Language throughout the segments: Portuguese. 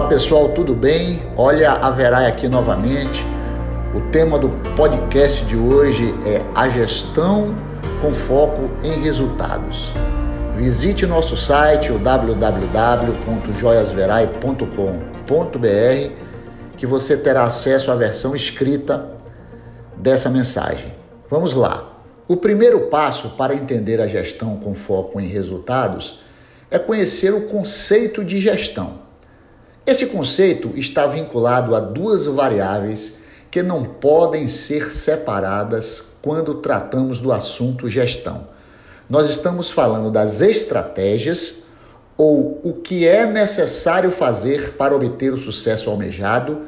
Olá pessoal, tudo bem? Olha a Verai aqui novamente. O tema do podcast de hoje é a gestão com foco em resultados. Visite nosso site o www.joiasverai.com.br que você terá acesso à versão escrita dessa mensagem. Vamos lá. O primeiro passo para entender a gestão com foco em resultados é conhecer o conceito de gestão. Esse conceito está vinculado a duas variáveis que não podem ser separadas quando tratamos do assunto gestão. Nós estamos falando das estratégias ou o que é necessário fazer para obter o sucesso almejado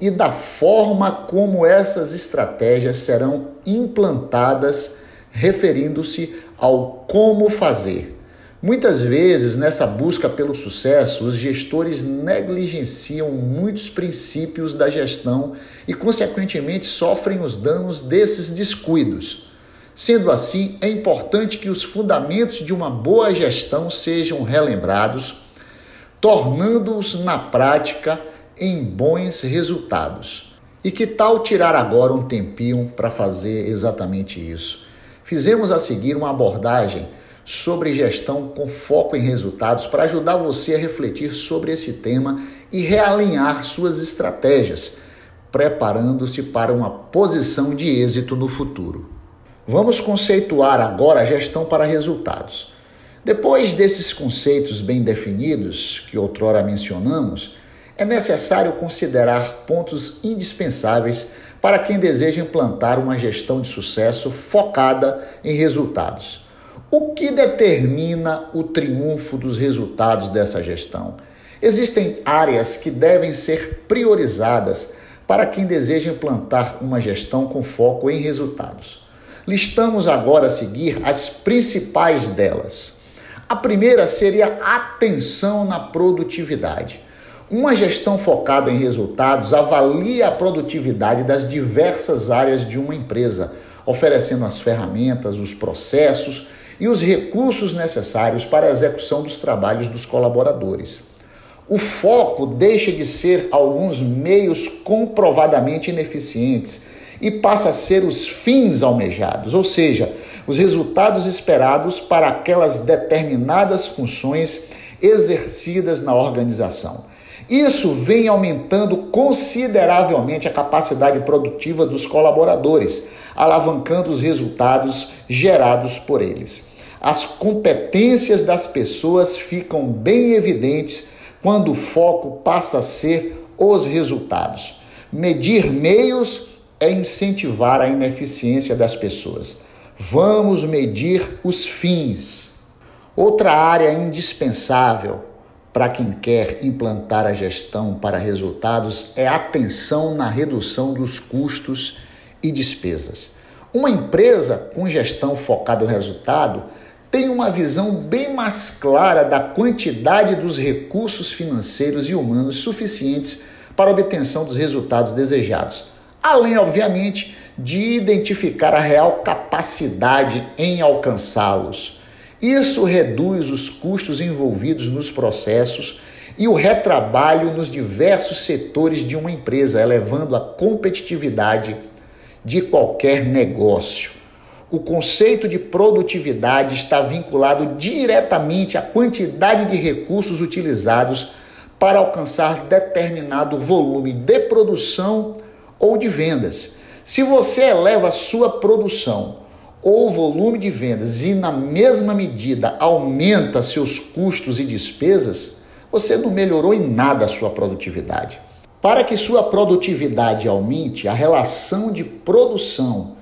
e da forma como essas estratégias serão implantadas, referindo-se ao como fazer. Muitas vezes, nessa busca pelo sucesso, os gestores negligenciam muitos princípios da gestão e, consequentemente, sofrem os danos desses descuidos. Sendo assim, é importante que os fundamentos de uma boa gestão sejam relembrados, tornando-os na prática em bons resultados. E que tal tirar agora um tempinho para fazer exatamente isso? Fizemos a seguir uma abordagem sobre gestão com foco em resultados para ajudar você a refletir sobre esse tema e realinhar suas estratégias, preparando-se para uma posição de êxito no futuro. Vamos conceituar agora a gestão para resultados. Depois desses conceitos bem definidos que outrora mencionamos, é necessário considerar pontos indispensáveis para quem deseja implantar uma gestão de sucesso focada em resultados. O que determina o triunfo dos resultados dessa gestão? Existem áreas que devem ser priorizadas para quem deseja implantar uma gestão com foco em resultados. Listamos agora a seguir as principais delas. A primeira seria atenção na produtividade. Uma gestão focada em resultados avalia a produtividade das diversas áreas de uma empresa, oferecendo as ferramentas, os processos e os recursos necessários para a execução dos trabalhos dos colaboradores. O foco deixa de ser alguns meios comprovadamente ineficientes e passa a ser os fins almejados, ou seja, os resultados esperados para aquelas determinadas funções exercidas na organização. Isso vem aumentando consideravelmente a capacidade produtiva dos colaboradores, alavancando os resultados gerados por eles. As competências das pessoas ficam bem evidentes quando o foco passa a ser os resultados. Medir meios é incentivar a ineficiência das pessoas. Vamos medir os fins. Outra área indispensável para quem quer implantar a gestão para resultados é atenção na redução dos custos e despesas. Uma empresa com gestão focada no resultado tem uma visão bem mais clara da quantidade dos recursos financeiros e humanos suficientes para a obtenção dos resultados desejados, além, obviamente, de identificar a real capacidade em alcançá-los. Isso reduz os custos envolvidos nos processos e o retrabalho nos diversos setores de uma empresa, elevando a competitividade de qualquer negócio. O conceito de produtividade está vinculado diretamente à quantidade de recursos utilizados para alcançar determinado volume de produção ou de vendas. Se você eleva a sua produção ou volume de vendas e, na mesma medida, aumenta seus custos e despesas, você não melhorou em nada a sua produtividade. Para que sua produtividade aumente, a relação de produção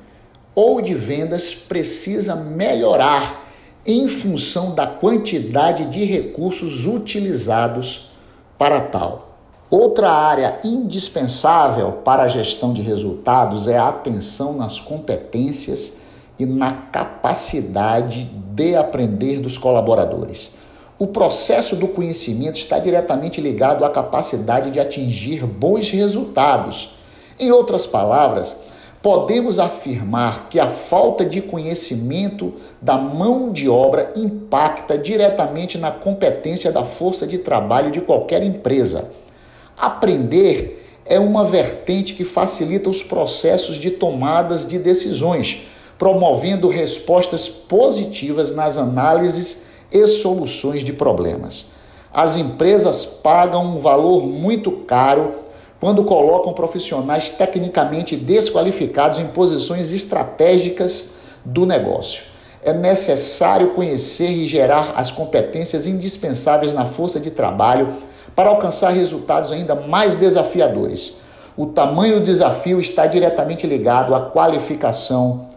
ou de vendas precisa melhorar em função da quantidade de recursos utilizados para tal. Outra área indispensável para a gestão de resultados é a atenção nas competências e na capacidade de aprender dos colaboradores. O processo do conhecimento está diretamente ligado à capacidade de atingir bons resultados. Em outras palavras, podemos afirmar que a falta de conhecimento da mão de obra impacta diretamente na competência da força de trabalho de qualquer empresa. Aprender é uma vertente que facilita os processos de tomadas de decisões, promovendo respostas positivas nas análises e soluções de problemas. As empresas pagam um valor muito caro quando colocam profissionais tecnicamente desqualificados em posições estratégicas do negócio. É necessário conhecer e gerar as competências indispensáveis na força de trabalho para alcançar resultados ainda mais desafiadores. O tamanho do desafio está diretamente ligado à qualificação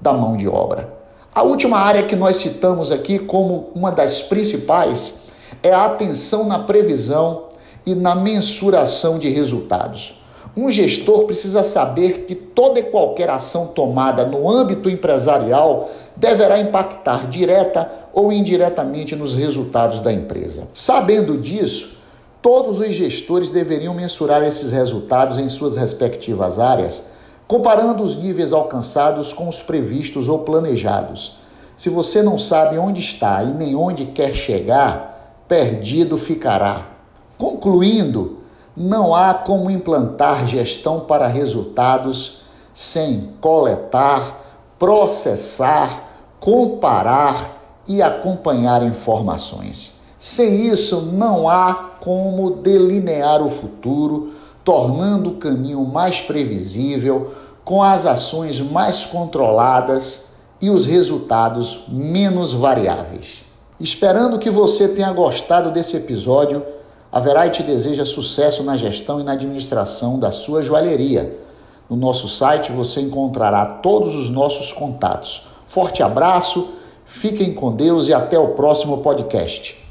da mão de obra. A última área que nós citamos aqui como uma das principais é a atenção na previsão e na mensuração de resultados. Um gestor precisa saber que toda e qualquer ação tomada no âmbito empresarial deverá impactar direta ou indiretamente nos resultados da empresa. Sabendo disso, Todos os gestores deveriam mensurar esses resultados em suas respectivas áreas, comparando os níveis alcançados com os previstos ou planejados. Se você não sabe onde está e nem onde quer chegar, perdido ficará. Concluindo, não há como implantar gestão para resultados sem coletar, processar, comparar e acompanhar informações. Sem isso, não há como delinear o futuro, tornando o caminho mais previsível, com as ações mais controladas e os resultados menos variáveis. Esperando que você tenha gostado desse episódio, a Verite deseja sucesso na gestão e na administração da sua joalheria. No nosso site você encontrará todos os nossos contatos. Forte abraço, fiquem com Deus e até o próximo podcast.